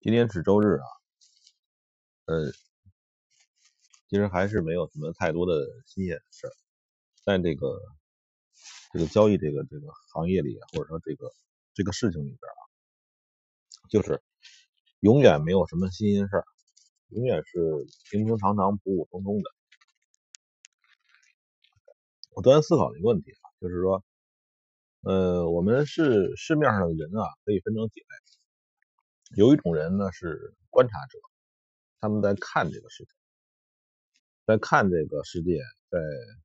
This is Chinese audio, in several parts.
今天是周日啊，呃，其实还是没有什么太多的新鲜事儿，在这个这个交易这个这个行业里，或者说这个这个事情里边啊，就是永远没有什么新鲜事儿，永远是平平常常、普普通通的。我突然思考了一个问题啊，就是说，呃，我们是市面上的人啊，可以分成几类。有一种人呢是观察者，他们在看这个事情，在看这个世界，在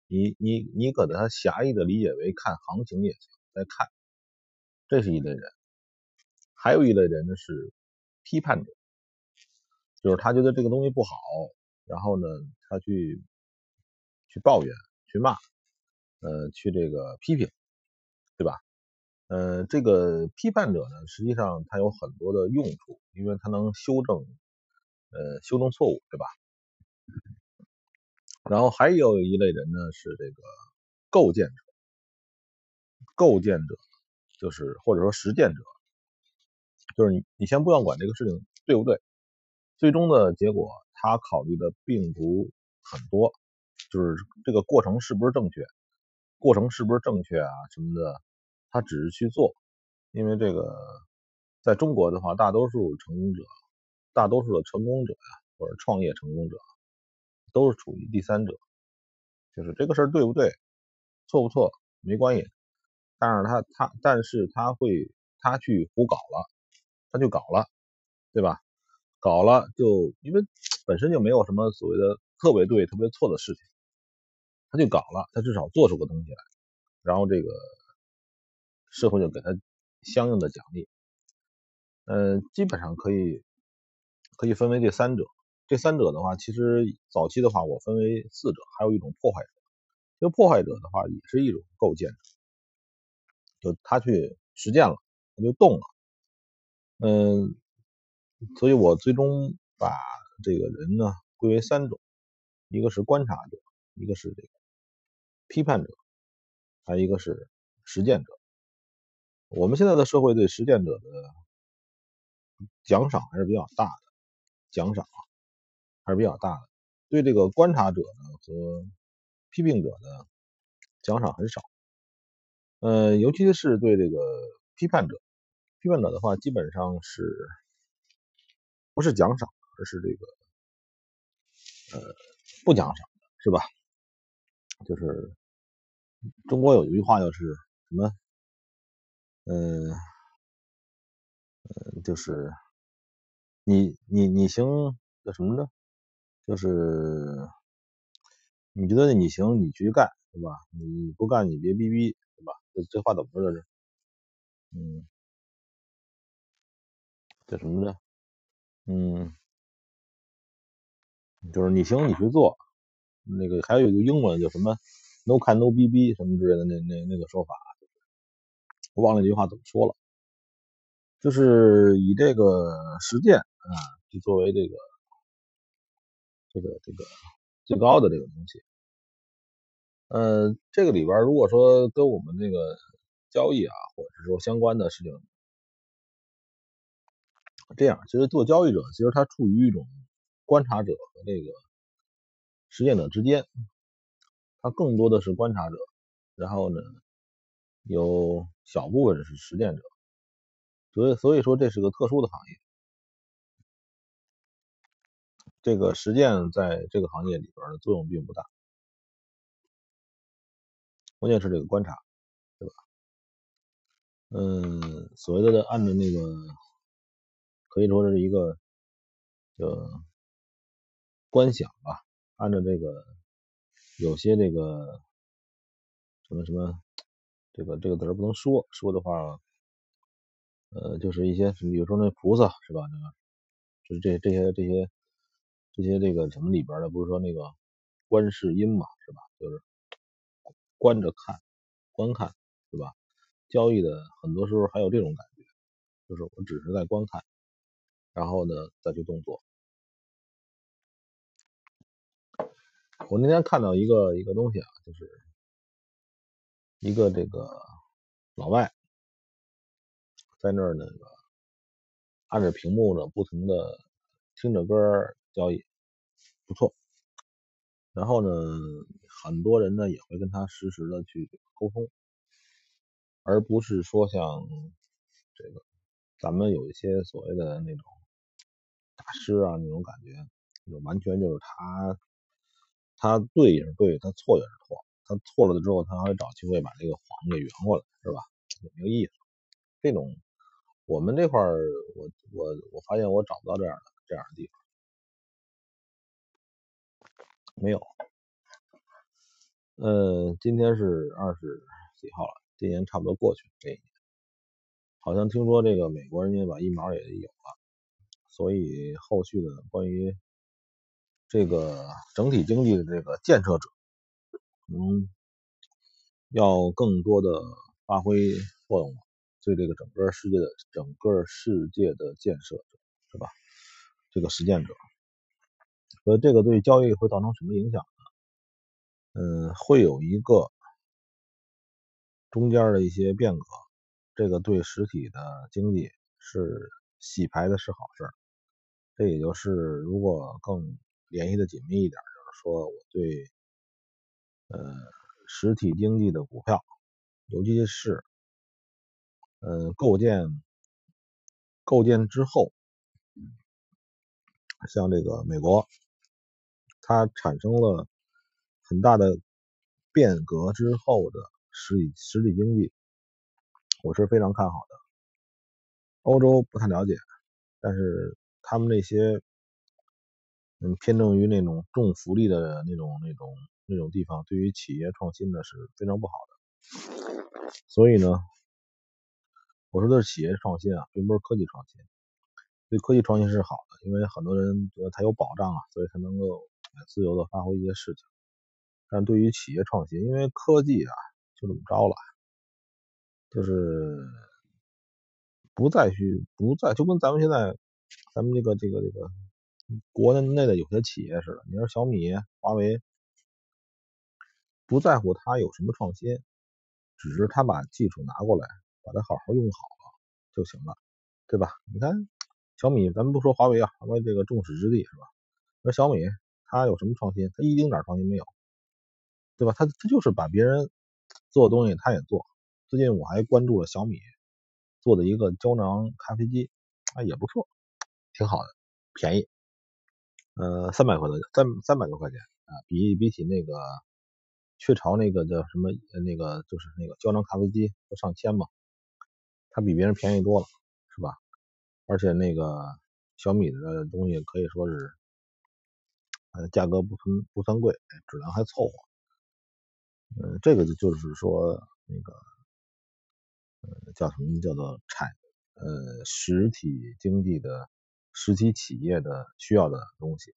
你你你可把它狭义的理解为看行情也行，在看，这是一类人。还有一类人呢是批判者，就是他觉得这个东西不好，然后呢他去去抱怨、去骂，呃，去这个批评，对吧？呃，这个批判者呢，实际上他有很多的用处，因为他能修正，呃，修正错误，对吧？然后还有一类人呢，是这个构建者，构建者就是或者说实践者，就是你你先不要管这个事情对不对，最终的结果他考虑的并不很多，就是这个过程是不是正确，过程是不是正确啊什么的。他只是去做，因为这个在中国的话，大多数成功者，大多数的成功者呀，或者创业成功者，都是处于第三者，就是这个事儿对不对，错不错没关系，但是他他但是他会他去胡搞了，他就搞了，对吧？搞了就因为本身就没有什么所谓的特别对特别错的事情，他就搞了，他至少做出个东西来，然后这个。社会就给他相应的奖励，嗯，基本上可以可以分为这三者。这三者的话，其实早期的话，我分为四者，还有一种破坏者。这个破坏者的话，也是一种构建者，就他去实践了，他就动了。嗯，所以我最终把这个人呢归为三种：一个是观察者，一个是这个批判者，还有一个是实践者。我们现在的社会对实践者的奖赏还是比较大的，奖赏还是比较大的。对这个观察者呢和批评者的奖赏很少。呃，尤其是对这个批判者，批判者的话基本上是不是奖赏，而是这个呃不奖赏，是吧？就是中国有一句话，就是什么？嗯，嗯，就是你你你行叫什么呢？就是你觉得你行，你去干，对吧？你不干，你别逼逼，对吧？这这话怎么说这是？嗯，叫什么呢？嗯，就是你行，你去做。那个还有一个英文叫什么？No can no 逼逼什么之类的那那那个说法。我忘了这句话怎么说了，就是以这个实践啊，就作为这个这个这个最高的这个东西。呃，这个里边如果说跟我们这个交易啊，或者是说相关的事情，这样，其实做交易者，其实他处于一种观察者和这个实践者之间，他更多的是观察者，然后呢？有小部分是实践者，所以所以说这是个特殊的行业。这个实践在这个行业里边的作用并不大，关键是这个观察，对吧？嗯，所谓的按照那个，可以说是一个呃观想吧，按照这个有些这个什么什么。这个这个字不能说，说的话，呃，就是一些，比如说那菩萨是吧？那个就是这这些这些这些这个什么里边的，不是说那个观世音嘛，是吧？就是观着看，观看，是吧？交易的很多时候还有这种感觉，就是我只是在观看，然后呢再去动作。我那天看到一个一个东西啊，就是。一个这个老外在那儿那个按着屏幕呢，不停的听着歌交易，不错。然后呢，很多人呢也会跟他实时的去沟通，而不是说像这个咱们有一些所谓的那种大师啊那种感觉，就完全就是他他对也是对，他错也是错，错了的之后，他还会找机会把这个谎给圆过来，是吧？也没有意思。这种我们这块，我我我发现我找不到这样的这样的地方，没有。呃，今天是二十几号了，今年差不多过去了。这一年，好像听说这个美国人家把疫苗也有了，所以后续的关于这个整体经济的这个建设者，嗯，要更多的发挥作用。对这个整个世界的整个世界的建设者，是吧？这个实践者，所以这个对交易会造成什么影响呢？嗯，会有一个中间的一些变革，这个对实体的经济是洗牌的是好事。这也就是如果更联系的紧密一点，就是说我对呃实体经济的股票，尤其是呃构建构建之后，像这个美国，它产生了。很大的变革之后的实体实体经济，我是非常看好的。欧洲不太了解，但是他们那些嗯偏重于那种重福利的那种那种那种地方，对于企业创新呢是非常不好的。所以呢，我说的是企业创新啊，并不是科技创新。对科技创新是好的，因为很多人觉得它有保障啊，所以它能够自由的发挥一些事情。但对于企业创新，因为科技啊就这么着了，就是不再去不再就跟咱们现在咱们这个这个这个国内的有些企业似的，你说小米、华为不在乎他有什么创新，只是他把技术拿过来，把它好好用好了就行了，对吧？你看小米，咱们不说华为啊，华为这个众矢之的是吧？那小米它有什么创新？它一丁点创新没有。对吧？他他就是把别人做的东西他也做。最近我还关注了小米做的一个胶囊咖啡机，啊也不错，挺好的，便宜，呃三百块的三三百多块钱啊，比比起那个雀巢那个叫什么那个就是那个胶囊咖啡机都上千嘛，它比别人便宜多了，是吧？而且那个小米的东西可以说是呃价格不算不算贵，质量还凑合。呃，这个就就是说，那个，呃，叫什么？叫做产，呃，实体经济的实体企业的需要的东西，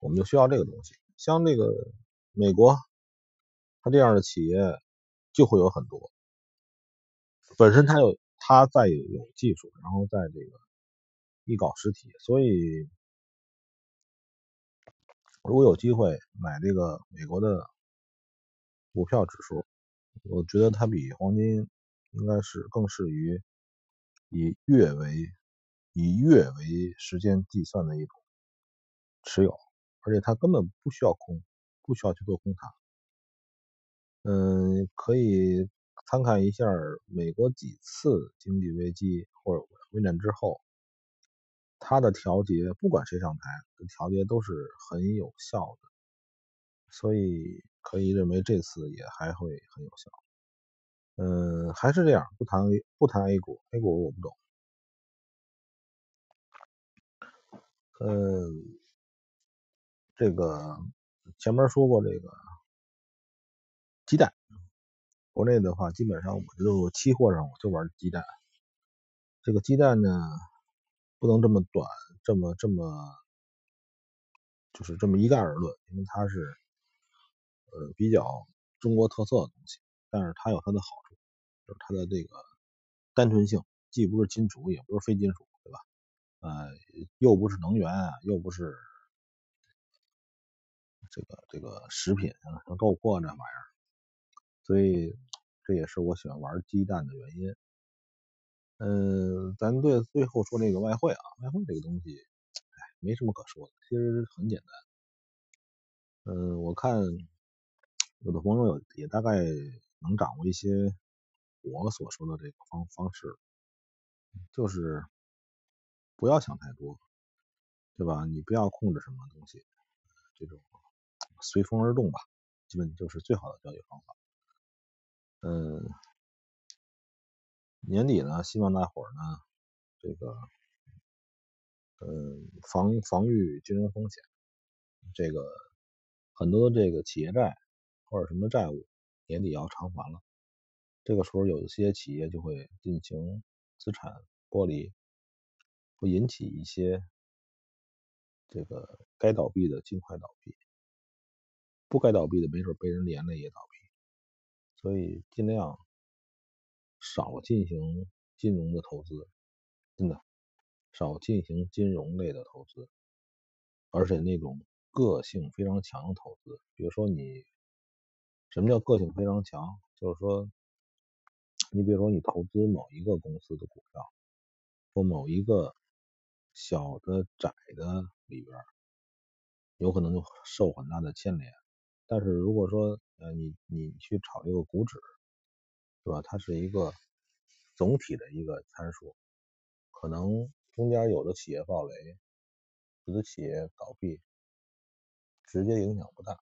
我们就需要这个东西。像那个美国，这样的企业就会有很多，本身它有它在有技术，然后在这个一搞实体，所以如果有机会买这个美国的。股票指数，我觉得它比黄金应该是更适于以月为以月为时间计算的一种持有，而且它根本不需要空，不需要去做空它。嗯，可以参看一下美国几次经济危机或者危难之后，它的调节，不管谁上台，调节都是很有效的，所以。可以认为这次也还会很有效。嗯，还是这样，不谈不谈 A 股，A 股我不懂。嗯，这个前面说过，这个鸡蛋，国内的话，基本上我就期货上我就玩鸡蛋。这个鸡蛋呢，不能这么短，这么这么，就是这么一概而论，因为它是。呃，比较中国特色的东西，但是它有它的好处，就是它的这个单纯性，既不是金属，也不是非金属，对吧？呃，又不是能源，又不是这个这个食品啊，像豆粕这玩意儿，所以这也是我喜欢玩鸡蛋的原因。嗯，咱对最后说那个外汇啊，外汇这个东西，哎，没什么可说的，其实很简单。嗯，我看有的朋友也大概能掌握一些我所说的这个方方式，就是不要想太多，对吧？你不要控制什么东西，这种随风而动吧，基本就是最好的交易方法。嗯。年底呢，希望大伙儿呢，这个，嗯，防防御金融风险，这个很多这个企业债或者什么债务年底要偿还了，这个时候有一些企业就会进行资产剥离，会引起一些这个该倒闭的尽快倒闭，不该倒闭的没准被人连累也倒闭，所以尽量。少进行金融的投资，真的少进行金融类的投资，而且那种个性非常强的投资，比如说你什么叫个性非常强？就是说，你比如说你投资某一个公司的股票，或某一个小的窄的里边，有可能就受很大的牵连。但是如果说呃你你去炒这个股指，是吧？它是一个总体的一个参数，可能中间有的企业暴雷，有的企业倒闭，直接影响不大，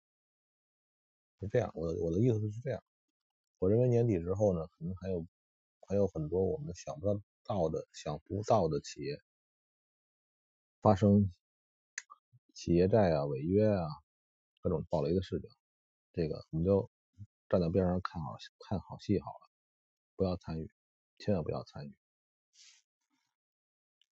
是这样。我我的意思是这样。我认为年底之后呢，可能还有还有很多我们想不到的、想不到的企业发生企业债啊、违约啊、各种暴雷的事情，这个我们就站在边上看好看好戏好了。不要参与，千万不要参与。